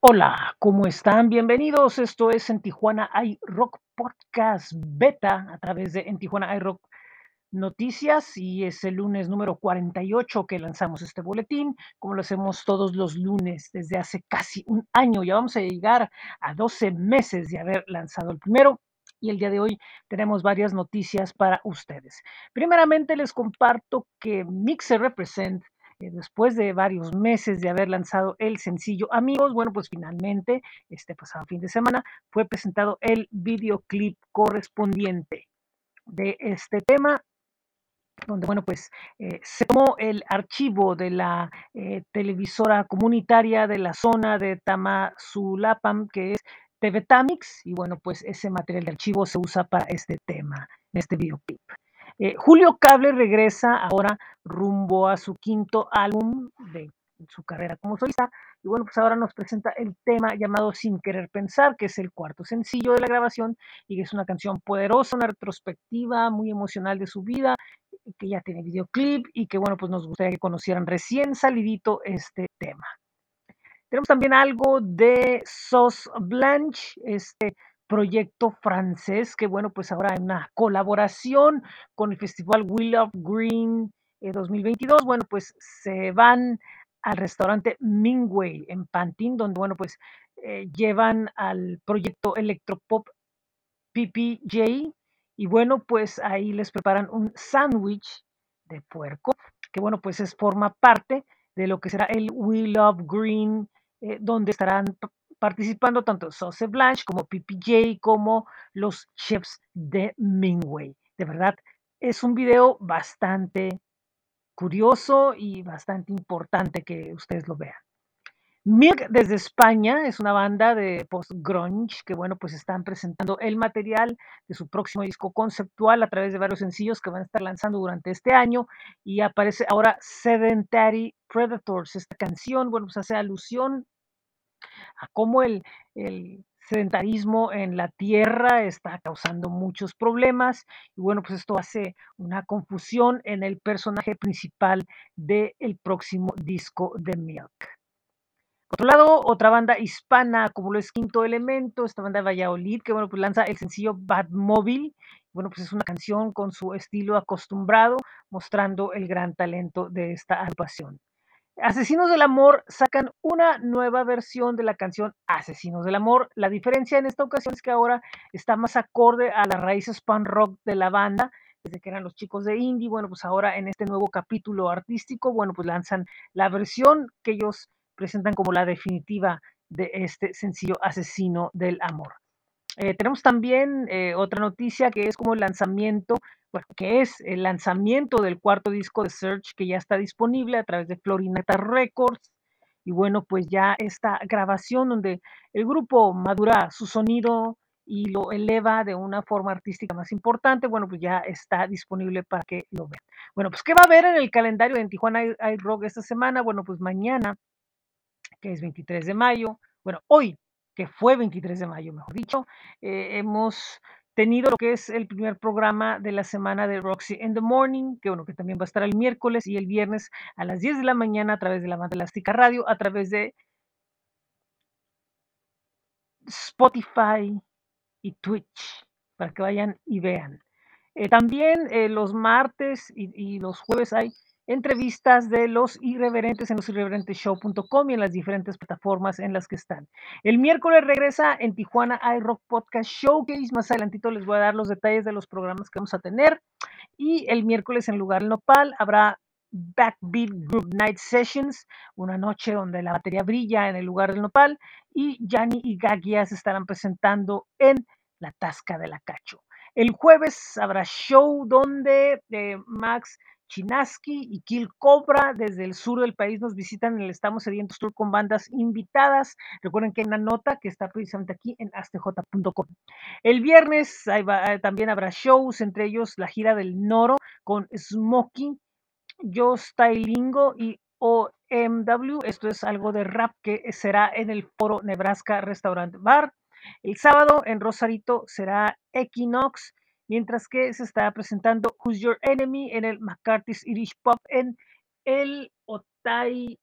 Hola, ¿cómo están? Bienvenidos. Esto es En Tijuana hay Rock Podcast Beta a través de En Tijuana hay Rock Noticias y es el lunes número 48 que lanzamos este boletín, como lo hacemos todos los lunes desde hace casi un año. Ya vamos a llegar a 12 meses de haber lanzado el primero y el día de hoy tenemos varias noticias para ustedes. Primeramente les comparto que Mixer Represent después de varios meses de haber lanzado el sencillo Amigos, bueno, pues finalmente, este pasado fin de semana, fue presentado el videoclip correspondiente de este tema donde, bueno, pues eh, se tomó el archivo de la eh, televisora comunitaria de la zona de Tamazulapam, que es TV Tamix, y bueno, pues ese material de archivo se usa para este tema, este videoclip. Eh, Julio Cable regresa ahora rumbo a su quinto álbum de su carrera como solista. Y bueno, pues ahora nos presenta el tema llamado Sin Querer Pensar, que es el cuarto sencillo de la grabación y que es una canción poderosa, una retrospectiva muy emocional de su vida, que ya tiene videoclip y que bueno, pues nos gustaría que conocieran recién salidito este tema. Tenemos también algo de Sauce Blanche, este proyecto francés que bueno, pues ahora en una colaboración con el festival Wheel of Green eh, 2022, bueno, pues se van al restaurante Mingway en Pantin, donde bueno, pues eh, llevan al proyecto electropop PPJ y bueno, pues ahí les preparan un sándwich de puerco, que bueno, pues es forma parte de lo que será el We Love Green, eh, donde estarán participando tanto Sauce Blanche como PPJ como los chefs de Mingway. De verdad, es un video bastante curioso y bastante importante que ustedes lo vean. Milk desde España es una banda de post-grunge que, bueno, pues están presentando el material de su próximo disco conceptual a través de varios sencillos que van a estar lanzando durante este año y aparece ahora Sedentary Predators. Esta canción, bueno, pues hace alusión a cómo el, sedentarismo en la Tierra está causando muchos problemas y bueno, pues esto hace una confusión en el personaje principal del próximo disco de Milk. Por otro lado, otra banda hispana, como lo es Quinto Elemento, esta banda de Valladolid, que bueno, pues lanza el sencillo Bad Mobile. Bueno, pues es una canción con su estilo acostumbrado, mostrando el gran talento de esta agrupación. Asesinos del Amor sacan una nueva versión de la canción Asesinos del Amor. La diferencia en esta ocasión es que ahora está más acorde a las raíces punk rock de la banda, desde que eran los chicos de indie. Bueno, pues ahora en este nuevo capítulo artístico, bueno, pues lanzan la versión que ellos presentan como la definitiva de este sencillo Asesino del Amor. Eh, tenemos también eh, otra noticia que es como el lanzamiento, bueno, que es el lanzamiento del cuarto disco de Search que ya está disponible a través de Florineta Records. Y bueno, pues ya esta grabación donde el grupo madura su sonido y lo eleva de una forma artística más importante, bueno, pues ya está disponible para que lo vean. Bueno, pues ¿qué va a haber en el calendario de Tijuana i- iRock esta semana? Bueno, pues mañana que es 23 de mayo, bueno, hoy, que fue 23 de mayo, mejor dicho, eh, hemos tenido lo que es el primer programa de la semana de Roxy in the Morning, que bueno, que también va a estar el miércoles y el viernes a las 10 de la mañana a través de la banda elástica radio, a través de Spotify y Twitch, para que vayan y vean. Eh, también eh, los martes y, y los jueves hay entrevistas de los irreverentes en los irreverenteshow.com y en las diferentes plataformas en las que están. El miércoles regresa en Tijuana iRock Podcast Showcase. Más adelantito les voy a dar los detalles de los programas que vamos a tener. Y el miércoles en lugar nopal habrá Backbeat Group Night Sessions, una noche donde la batería brilla en el lugar del nopal y Yanni y Gagia se estarán presentando en la Tasca de la Cacho. El jueves habrá show donde eh, Max Chinaski y Kill Cobra desde el sur del país nos visitan en el Estamos Sedientos Tour con bandas invitadas. Recuerden que hay una nota que está precisamente aquí en astj.com. El viernes eh, también habrá shows, entre ellos la gira del Noro con Smokey, Yo Stylingo y OMW. Esto es algo de rap que será en el Foro Nebraska Restaurant Bar. El sábado en Rosarito será Equinox, mientras que se está presentando Who's Your Enemy en el McCarthy's Irish Pub en el Otay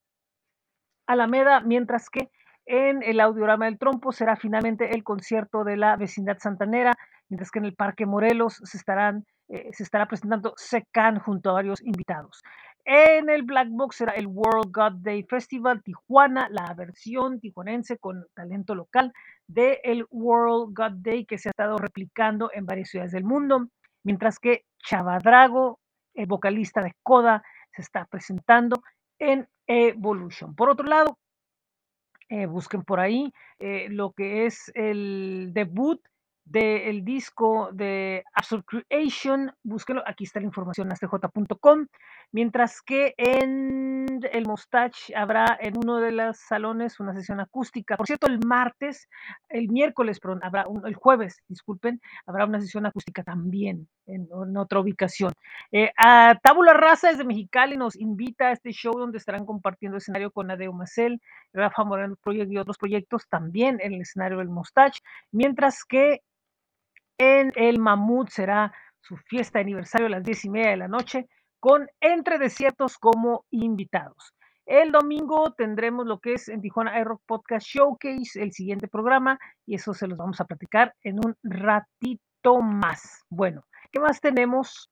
Alameda, mientras que En el audiorama del trompo será finalmente el concierto de la vecindad santanera, mientras que en el Parque Morelos se, estarán, eh, se estará presentando Secan junto a varios invitados. En el Black Box será el World God Day Festival Tijuana, la versión tijuanense con talento local del el World God Day que se ha estado replicando en varias ciudades del mundo, mientras que Chavadrago, el vocalista de Coda, se está presentando en Evolution. Por otro lado, eh, busquen por ahí eh, lo que es el debut del disco de Absolute Creation, búsquenlo, aquí está la información astj.com, mientras que en el Mustache habrá en uno de los salones una sesión acústica. Por cierto, el martes, el miércoles, perdón, habrá un, el jueves, disculpen, habrá una sesión acústica también en, otra ubicación. Eh, a Tábula Raza desde Mexicali nos invita a este show donde estarán compartiendo escenario con Adeo Macel, Rafa Moreno Project y otros proyectos también en el escenario del Mustache, mientras que en el Mamut será su fiesta de aniversario a las diez y media de la noche con Entre Desiertos como invitados. El domingo tendremos lo que es en Tijuana iRock Podcast Showcase, el siguiente programa, y eso se los vamos a platicar en un ratito más. Bueno, ¿qué más tenemos?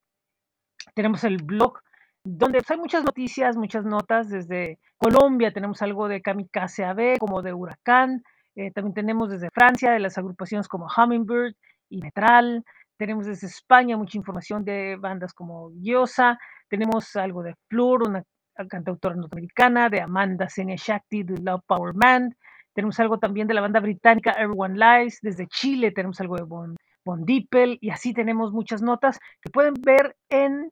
Tenemos el blog donde pues, hay muchas noticias, muchas notas. Desde Colombia tenemos algo de Kamikaze AB, como de Huracán. Eh, también tenemos desde Francia, de las agrupaciones como Hummingbird y Metral. Tenemos desde España mucha información de bandas como Giosa. Tenemos algo de Flor, una cantautora norteamericana, de Amanda Senia Shakti, de Love Power Man. Tenemos algo también de la banda británica Everyone Lies. Desde Chile tenemos algo de Bon, bon Dippel. Y así tenemos muchas notas que pueden ver en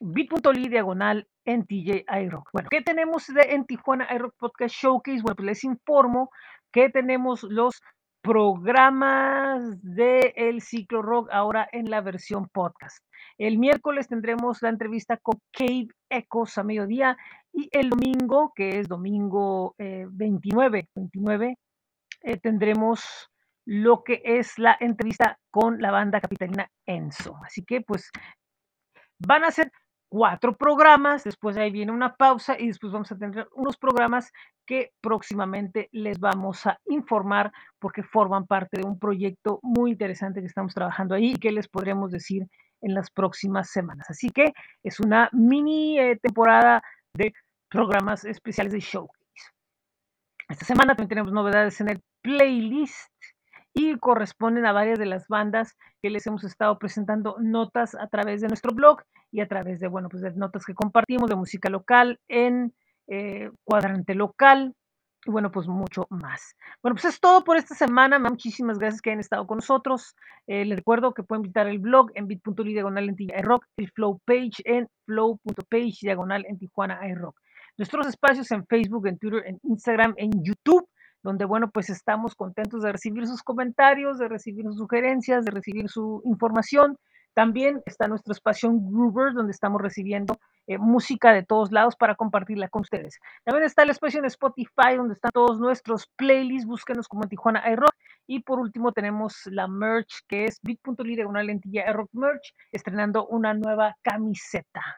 bit.ly diagonal en TJ iRock. Bueno, ¿qué tenemos de, en Tijuana iRock Podcast Showcase? Bueno, pues les informo que tenemos los programas del el ciclo rock ahora en la versión podcast. El miércoles tendremos la entrevista con Cave Echoes a mediodía y el domingo, que es domingo eh, 29, 29 eh, tendremos lo que es la entrevista con la banda capitalina Enzo. Así que pues van a ser cuatro programas, después ahí viene una pausa y después vamos a tener unos programas que próximamente les vamos a informar porque forman parte de un proyecto muy interesante que estamos trabajando ahí y que les podremos decir en las próximas semanas. Así que es una mini eh, temporada de programas especiales de showcase. Esta semana también tenemos novedades en el playlist y corresponden a varias de las bandas que les hemos estado presentando notas a través de nuestro blog y a través de, bueno, pues de notas que compartimos de música local en eh, cuadrante local y bueno, pues mucho más. Bueno, pues es todo por esta semana. Muchísimas gracias que hayan estado con nosotros. Eh, les recuerdo que pueden visitar el blog en bit.ly diagonal en Tijuana rock, el flow page en flow.page diagonal en Tijuana iRock. Nuestros espacios en Facebook, en Twitter, en Instagram, en YouTube donde, bueno, pues estamos contentos de recibir sus comentarios, de recibir sus sugerencias, de recibir su información. También está nuestro espacio Groover, donde estamos recibiendo eh, música de todos lados para compartirla con ustedes. También está el espacio en Spotify, donde están todos nuestros playlists. Búsquenos como Tijuana iRock. Y por último tenemos la merch, que es bit.ly de una lentilla iRock merch, estrenando una nueva camiseta.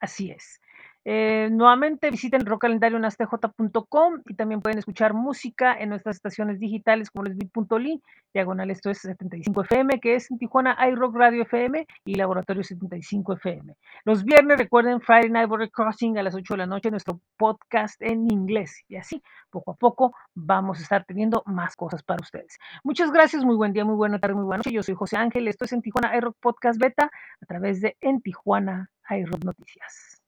Así es. Eh, nuevamente visiten rockcalendarionastj.com y también pueden escuchar música en nuestras estaciones digitales como les bit.ly, diagonal esto es 75 FM, que es en Tijuana iRock Radio FM y Laboratorio 75 FM. Los viernes recuerden Friday Night Border Crossing a las 8 de la noche, nuestro podcast en inglés. Y así, poco a poco, vamos a estar teniendo más cosas para ustedes. Muchas gracias, muy buen día, muy buena tarde, muy buena noche. Yo soy José Ángel, esto es en Tijuana iRock Podcast Beta a través de En Tijuana iRock Noticias.